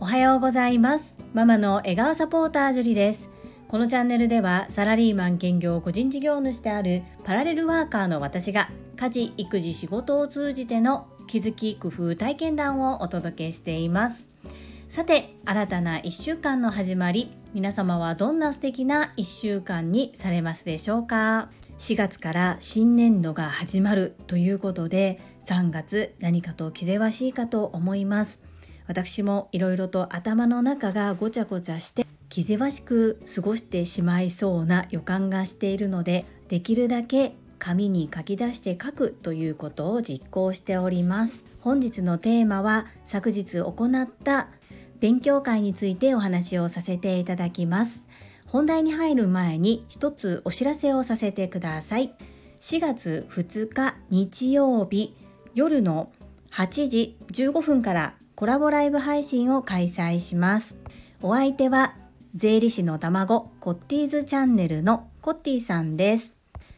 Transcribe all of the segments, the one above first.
おはようございます。ママの笑顔サポータージュリです。このチャンネルではサラリーマン兼業個人事業主であるパラレルワーカーの私が家事育児仕事を通じての気づき工夫体験談をお届けしています。さて新たな1週間の始まり皆様はどんな素敵な1週間にされますでしょうか？4月から新年度が始まるということで3月何かと気ぜわしいかと思います。私もいろいろと頭の中がごちゃごちゃして気ぜわしく過ごしてしまいそうな予感がしているのでできるだけ紙に書き出して書くということを実行しております。本日のテーマは昨日行った勉強会についてお話をさせていただきます。本題に入る前に一つお知らせをさせてください。4月2日日曜日夜の8時15分からコラボライブ配信を開催します。お相手は税理士の卵コッティーズチャンネルのコッティさんです。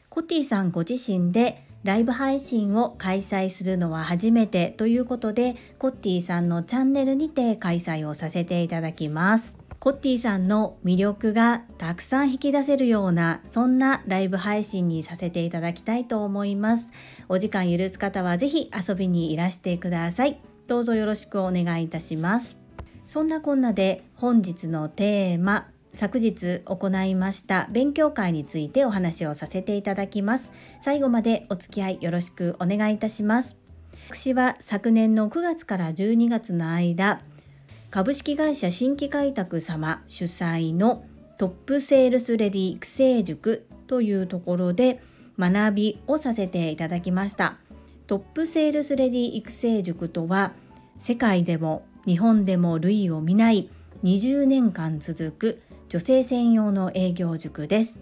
コッティさんご自身でライブ配信を開催するのは初めてということで、コッティさんのチャンネルにて開催をさせていただきます。コッティさんの魅力がたくさん引き出せるようなそんなライブ配信にさせていただきたいと思います。お時間許す方はぜひ遊びにいらしてください。どうぞよろしくお願いいたします。そんなこんなで本日のテーマ昨日行いました勉強会についてお話をさせていただきます。最後までお付き合いよろしくお願いいたします。私は昨年の9月から12月の間、株式会社新規開拓様主催のトップセールスレディ育成塾というところで学びをさせていただきました。トップセールスレディ育成塾とは世界でも日本でも類を見ない20年間続く女性専用の営業塾です。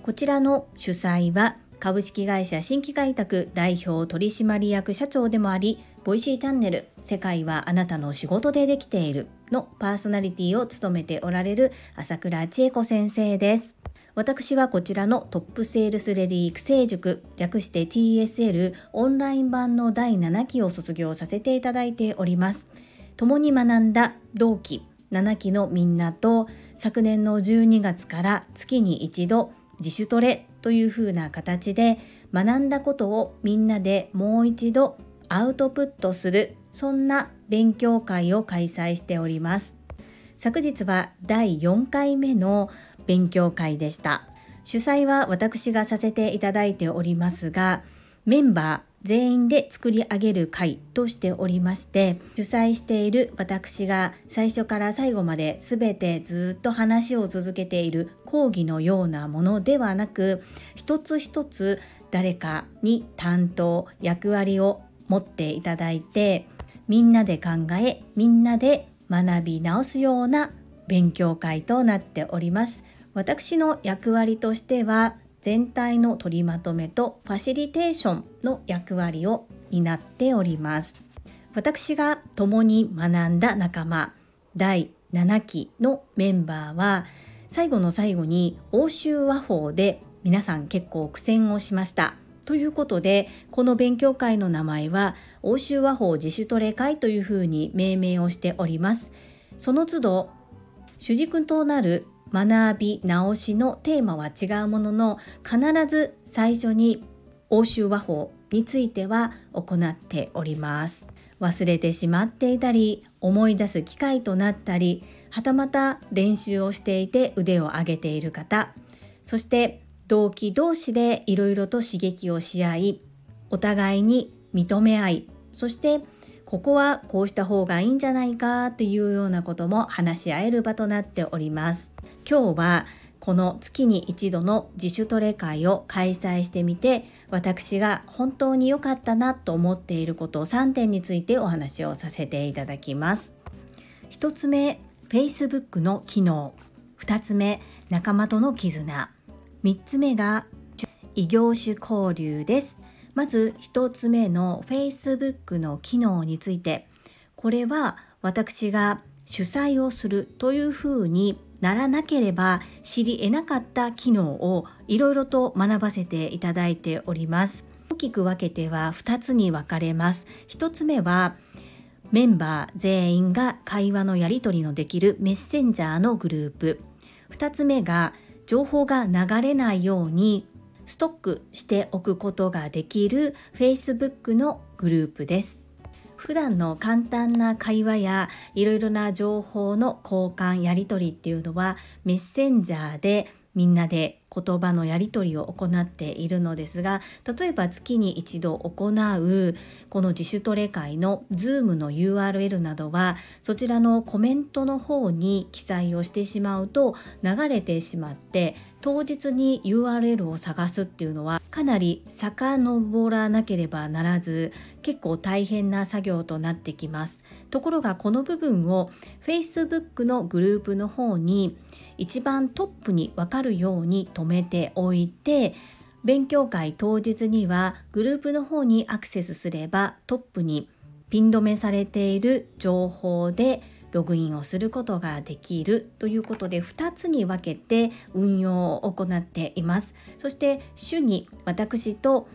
こちらの主催は株式会社新規開拓代表取締役社長でもあり Voicyチャンネル世界はあなたの仕事でできているのパーソナリティを務めておられる朝倉千恵子先生です。私はこちらのトップセールスレディ育成塾略して TSL オンライン版の第7期を卒業させていただいております。共に学んだ同期7期のみんなと昨年の12月から月に一度自主トレというふうな形で学んだことをみんなでもう一度アウトプットするそんな勉強会を開催しております。昨日は第4回目の勉強会でした。主催は私がさせていただいておりますがメンバー全員で作り上げる会としておりまして主催している私が最初から最後まで全てずっと話を続けている講義のようなものではなく一つ一つ誰かに担当役割を持っていただいてみんなで考えみんなで学び直すような勉強会となっております。私の役割としては全体の取りまとめとファシリテーションの役割を担っております。私が共に学んだ仲間第7期のメンバーは最後の最後に欧州和法で皆さん結構苦戦をしました。ということでこの勉強会の名前は欧州和法自主トレ会というふうに命名をしております。その都度主軸となる学び直しのテーマは違うものの必ず最初に欧州和法については行っております。忘れてしまっていたり思い出す機会となったりはたまた練習をしていて腕を上げている方そして同期同士でいろいろと刺激をし合いお互いに認め合いそしてここはこうした方がいいんじゃないかというようなことも話し合える場となっております。今日はこの月に一度の自主トレ会を開催してみて私が本当に良かったなと思っていること3点についてお話をさせていただきます。1つ目 Facebook の機能。2つ目仲間との絆。3つ目が異業種交流です。まず1つ目の Facebook の機能について。これは私が主催をするというふうにならなければ知り得なかった機能をいろいろと学ばせていただいております。大きく分けては2つに分かれます。1つ目はメンバー全員が会話のやり取りのできるメッセンジャーのグループ。2つ目が情報が流れないようにストックしておくことができる Facebook のグループです。普段の簡単な会話やいろいろな情報の交換やり取りっていうのはメッセンジャーでみんなで言葉のやり取りを行っているのですが例えば月に一度行うこの自主トレ会の Zoom の URL などはそちらのコメントの方に記載をしてしまうと流れてしまって当日に URL を探すっていうのはかなり遡らなければならず結構大変な作業となってきます。ところがこの部分を Facebook のグループの方に一番トップに分かるように止めておいて勉強会当日にはグループの方にアクセスすればトップにピン止めされている情報でログインをすることができるということで2つに分けて運用を行っています。そして週に私と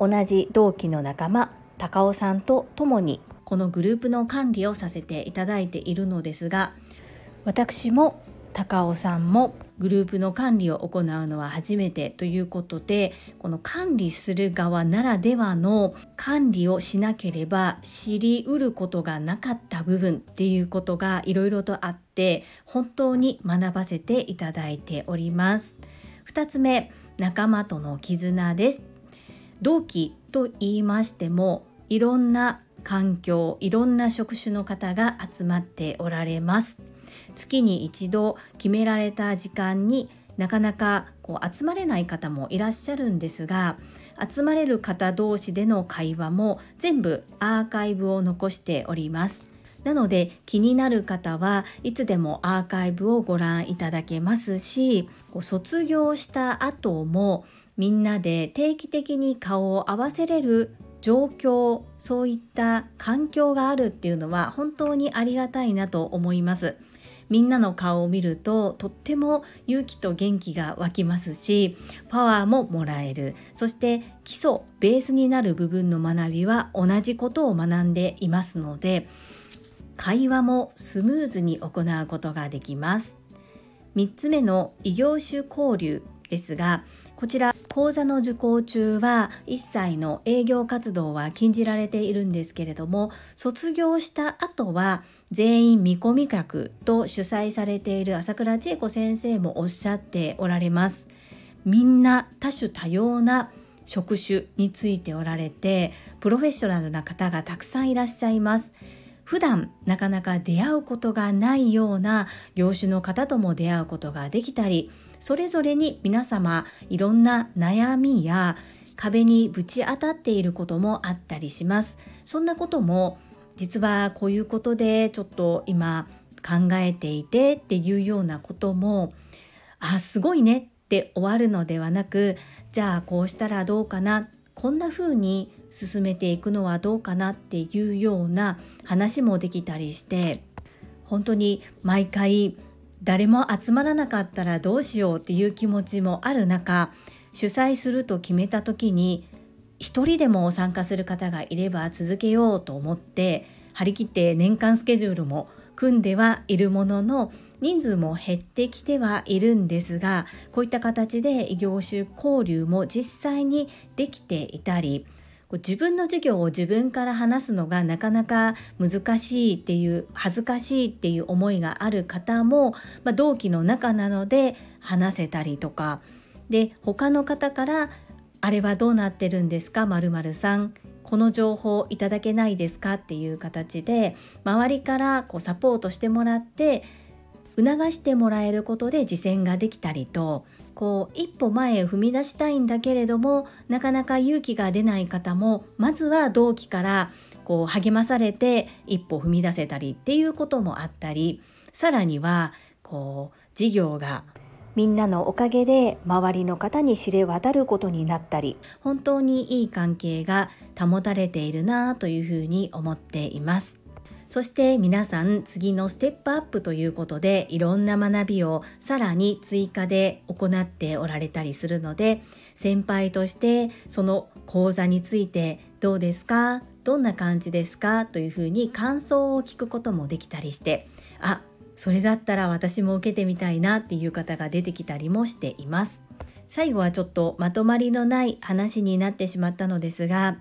同じ同期の仲間高尾さんと共にこのグループの管理をさせていただいているのですが私も高尾さんもグループの管理を行うのは初めてということでこの管理する側ならではの管理をしなければ知りうることがなかった部分っていうことがいろいろとあって本当に学ばせていただいております。2つ目仲間との絆です同期と言いましてもいろんな環境いろんな職種の方が集まっておられます月に一度決められた時間になかなかこう集まれない方もいらっしゃるんですが集まれる方同士での会話も全部アーカイブを残しております。なので気になる方はいつでもアーカイブをご覧いただけますし卒業した後もみんなで定期的に顔を合わせれる状況そういった環境があるっていうのは本当にありがたいなと思います。みんなの顔を見るととっても勇気と元気が湧きますしパワーももらえる。そして基礎ベースになる部分の学びは同じことを学んでいますので会話もスムーズに行うことができます。3つ目の異業種交流ですがこちら講座の受講中は一切の営業活動は禁じられているんですけれども卒業した後は全員見込み客と主催されている朝倉千恵子先生もおっしゃっておられます。みんな多種多様な職種についておられてプロフェッショナルな方がたくさんいらっしゃいます。普段なかなか出会うことがないような業種の方とも出会うことができたりそれぞれに皆様いろんな悩みや壁にぶち当たっていることもあったりします。そんなことも実はこういうことでちょっと今考えていてっていうようなこともあすごいねって終わるのではなくじゃあこうしたらどうかなこんな風に進めていくのはどうかなっていうような話もできたりして本当に毎回誰も集まらなかったらどうしようっていう気持ちもある中主催すると決めた時に一人でも参加する方がいれば続けようと思って張り切って年間スケジュールも組んではいるものの人数も減ってきてはいるんですがこういった形で異業種交流も実際にできていたり自分の授業を自分から話すのがなかなか難しいっていう恥ずかしいっていう思いがある方も、まあ、同期の中なので話せたりとか。で他の方から「あれはどうなってるんですか？まるさん」この情報いただけないですか？っていう形で周りからこうサポートしてもらって促してもらえることで実践ができたりと。こう一歩前へ踏み出したいんだけれどもなかなか勇気が出ない方もまずは同期からこう励まされて一歩踏み出せたりっていうこともあったりさらにはこう事業がみんなのおかげで周りの方に知れ渡ることになったり本当にいい関係が保たれているなというふうに思っています。そして皆さん次のステップアップということでいろんな学びをさらに追加で行っておられたりするので先輩としてその講座についてどうですか？どんな感じですか？というふうに感想を聞くこともできたりしてあそれだったら私も受けてみたいなっていう方が出てきたりもしています。最後はちょっとまとまりのない話になってしまったのですが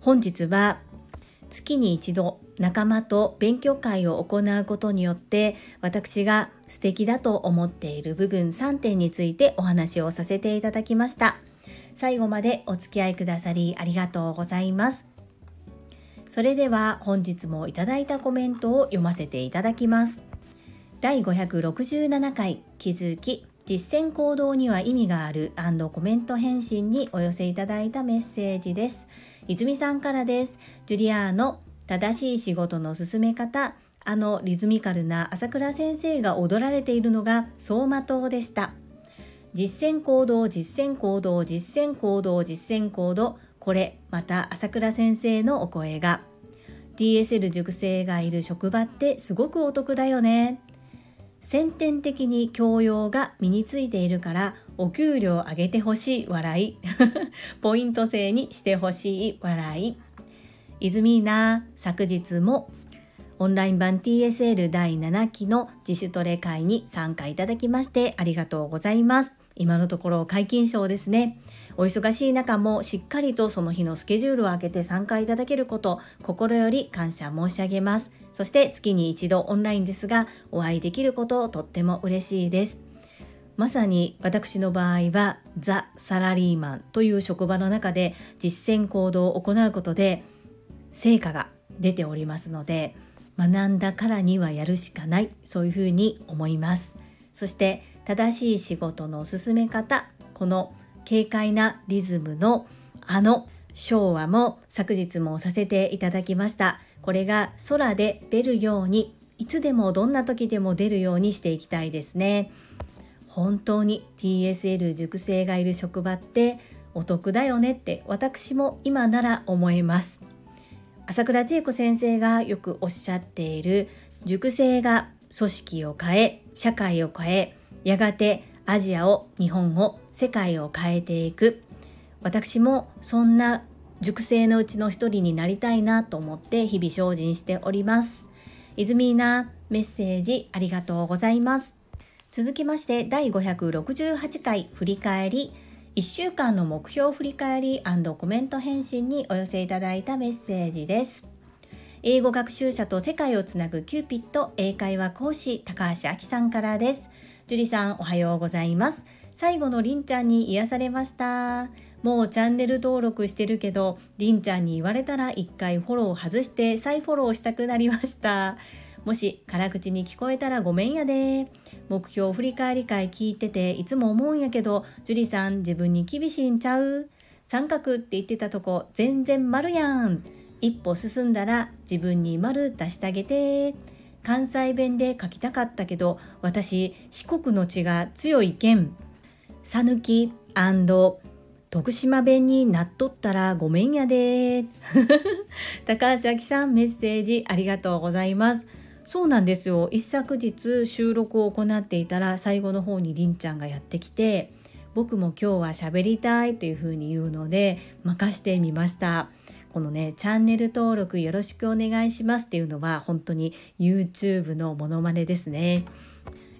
本日は月に一度仲間と勉強会を行うことによって私が素敵だと思っている部分3点についてお話をさせていただきました。最後までお付き合いくださりありがとうございます。それでは本日もいただいたコメントを読ませていただきます。第567回気づき実践行動には意味があるコメント返信にお寄せいただいたメッセージです。泉さんからです。ジュリアーの正しい仕事の進め方あのリズミカルな朝倉先生が踊られているのが走馬灯でした。実践行動実践行動実践行動実践行動これまた朝倉先生のお声が。DSL 塾生がいる職場ってすごくお得だよね。先天的に教養が身についているからお給料上げてほしい笑い。ポイント制にしてほしい笑い。イズミーナ昨日もオンライン版 TSL 第7期の自主トレ会に参加いただきましてありがとうございます。今のところ解禁賞ですね。お忙しい中もしっかりとその日のスケジュールを空けて参加いただけること、心より感謝申し上げます。そして月に一度オンラインですが、お会いできることをとっても嬉しいです。まさに私の場合はザ・サラリーマンという職場の中で実践行動を行うことで成果が出ておりますので学んだからにはやるしかないそういうふうに思います。そして正しい仕事の進め方この軽快なリズムのあの昭和も昨日もさせていただきました。これが空で出るようにいつでもどんな時でも出るようにしていきたいですね。本当に TSL 熟成がいる職場ってお得だよねって私も今なら思います。朝倉千恵子先生がよくおっしゃっている熟成が組織を変え社会を変えやがてアジアを日本を世界を変えていく。私もそんな熟成のうちの一人になりたいなと思って日々精進しております。泉なメッセージありがとうございます。続きまして第568回振り返り。1週間の目標振り返りコメント返信にお寄せいただいたメッセージです。英語学習者と世界をつなぐキューピット英会話講師高橋明さんからです。樹里さんおはようございます。最後のりんちゃんに癒されました。もうチャンネル登録してるけど、りんちゃんに言われたら一回フォロー外して再フォローしたくなりました。もし辛口に聞こえたらごめんやで。目標振り返り会聞いてていつも思うんやけど、樹里さん自分に厳しいんちゃう？三角って言ってたとこ全然丸やん。一歩進んだら自分に丸出してあげて。関西弁で書きたかったけど、私四国の血が強いけん。さぬき徳島弁になっとったらごめんやで。高橋明さんメッセージありがとうございます。そうなんですよ。一昨日収録を行っていたら最後の方にりんちゃんがやってきて僕も今日は喋りたいというふうに言うので任してみました。このねチャンネル登録よろしくお願いしますっていうのは本当に YouTube のモノマネですね。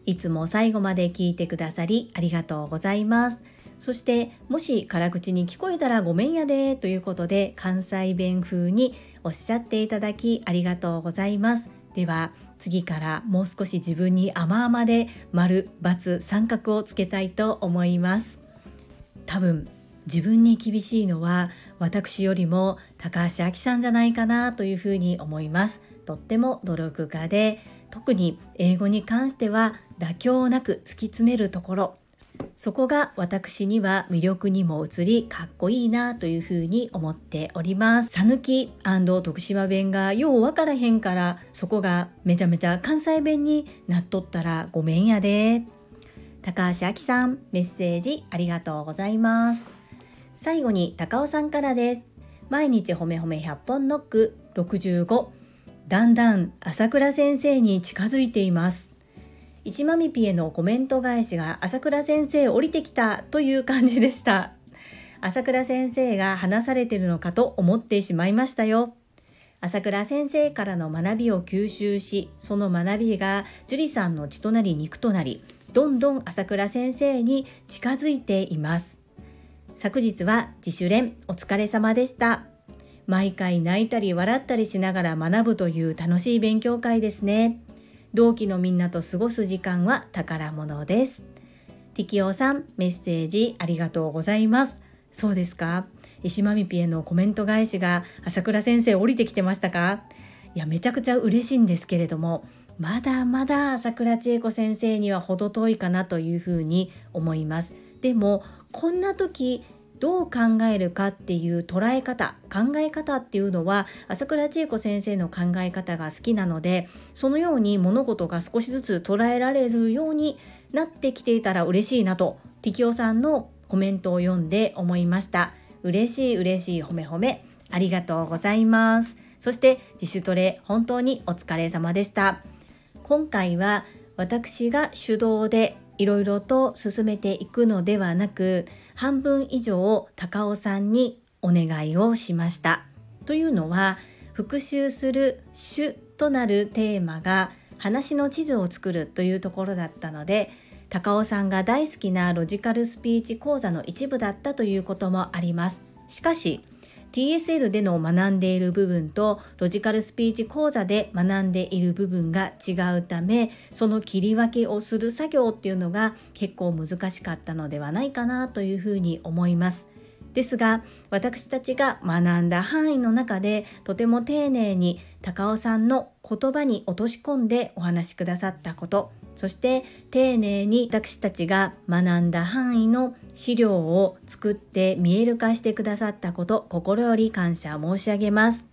いつも最後まで聞いてくださりありがとうございます。そしてもし辛口に聞こえたらごめんやでということで関西弁風におっしゃっていただきありがとうございます。では次からもう少し自分に甘々で丸×三角をつけたいと思います。多分自分に厳しいのは私よりも高橋明さんじゃないかなというふうに思います。とっても努力家で特に英語に関しては妥協なく突き詰めるところ。そこが私には魅力にも移りかっこいいなというふうに思っております。さぬき徳島弁がようわからへんからそこがめちゃめちゃ関西弁になっとったらごめんやで。高橋明さんメッセージありがとうございます。最後に高尾さんからです。毎日ほめほめ100本ノック65だんだん朝倉先生に近づいています一まみぴへのコメント返しが朝倉先生降りてきたという感じでした。朝倉先生が話されてるのかと思ってしまいましたよ。朝倉先生からの学びを吸収しその学びが樹里さんの血となり肉となりどんどん朝倉先生に近づいています。昨日は自主練お疲れ様でした。毎回泣いたり笑ったりしながら学ぶという楽しい勉強会ですね。同期のみんなと過ごす時間は宝物です。ティキオさんメッセージありがとうございます。そうですか？石間みぴへのコメント返しが朝倉先生降りてきてましたか？いやめちゃくちゃ嬉しいんですけれどもまだまだ朝倉千恵子先生には程遠いかなというふうに思います。でもこんな時どう考えるかっていう捉え方考え方っていうのは朝倉千恵子先生の考え方が好きなのでそのように物事が少しずつ捉えられるようになってきていたら嬉しいなとティキオさんのコメントを読んで思いました。嬉しい嬉しい褒め褒めありがとうございます。そして自主トレ本当にお疲れ様でした。今回は私が主導でいろいろと進めていくのではなく半分以上高尾さんにお願いをしましたというのは復習する主となるテーマが話の地図を作るというところだったので高尾さんが大好きなロジカルスピーチ講座の一部だったということもあります。しかし TSL での学んでいる部分とロジカルスピーチ講座で学んでいる部分が違うためその切り分けをする作業っていうのが結構難しかったのではないかなというふうに思います。ですが私たちが学んだ範囲の中でとても丁寧に高尾さんの言葉に落とし込んでお話しくださったこと。そして丁寧に私たちが学んだ範囲の資料を作って見える化してくださったこと心より感謝申し上げます。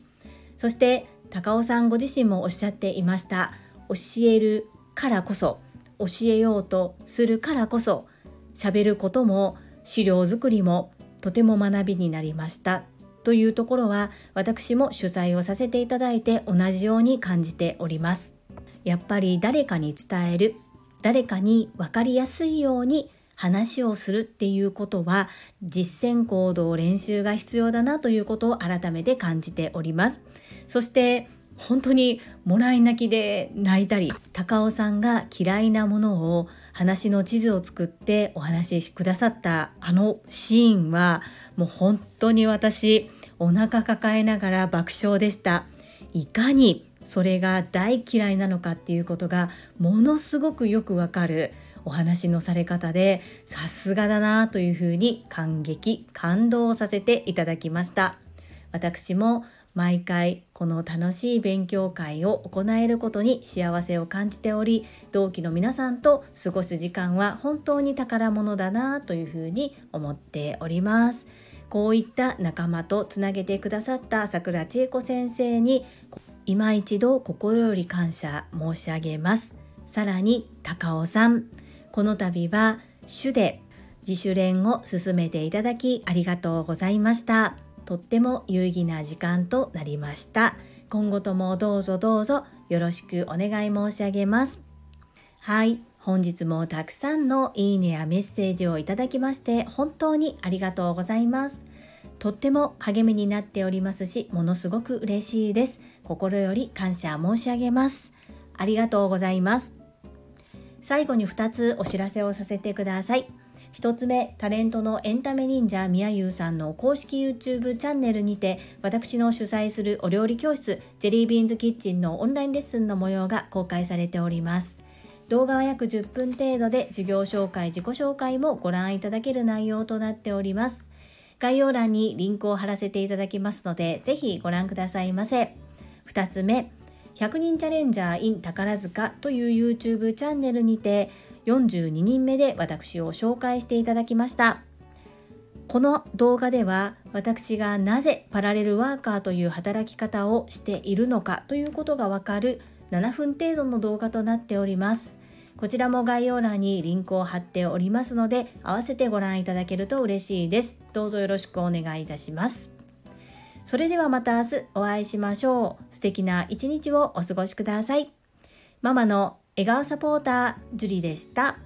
そして高尾さんご自身もおっしゃっていました教えるからこそ教えようとするからこそ喋ることも資料作りもとても学びになりました。というところは私も取材をさせていただいて同じように感じております。やっぱり誰かに伝える誰かに分かりやすいように話をするっていうことは実践行動練習が必要だなということを改めて感じております。そして本当にもらい泣きで泣いたり高尾さんが嫌いなものを話の地図を作ってお話しくださったあのシーンはもう本当に私お腹抱えながら爆笑でした。いかにそれが大嫌いなのかっていうことがものすごくよくわかるお話のされ方でさすがだなというふうに感激感動させていただきました。私も毎回この楽しい勉強会を行えることに幸せを感じており同期の皆さんと過ごす時間は本当に宝物だなというふうに思っております。こういった仲間とつなげてくださった桜千恵子先生に今一度心より感謝申し上げます。さらに高尾さん。この度は主で自主練を進めていただきありがとうございました。とっても有意義な時間となりました今後ともどうぞどうぞよろしくお願い申し上げますはい本日もたくさんのいいねやメッセージをいただきまして本当にありがとうございますとっても励みになっておりますし、ものすごく嬉しいです。心より感謝申し上げます。ありがとうございます。最後に2つお知らせをさせてください。1つ目、タレントのエンタメ忍者みやゆうさんの公式 YouTube チャンネルにて、私の主催するお料理教室、ジェリービーンズキッチンのオンラインレッスンの模様が公開されております。動画は約10分程度で授業紹介、自己紹介もご覧いただける内容となっております。概要欄にリンクを貼らせていただきますので、ぜひご覧くださいませ。2つ目、100人チャレンジャー in 宝塚という YouTube チャンネルにて42人目で私を紹介していただきました。この動画では私がなぜパラレルワーカーという働き方をしているのかということがわかる7分程度の動画となっております。こちらも概要欄にリンクを貼っておりますので、合わせてご覧いただけると嬉しいです。どうぞよろしくお願いいたします。それではまた明日お会いしましょう。素敵な一日をお過ごしください。ママの笑顔サポータージュリでした。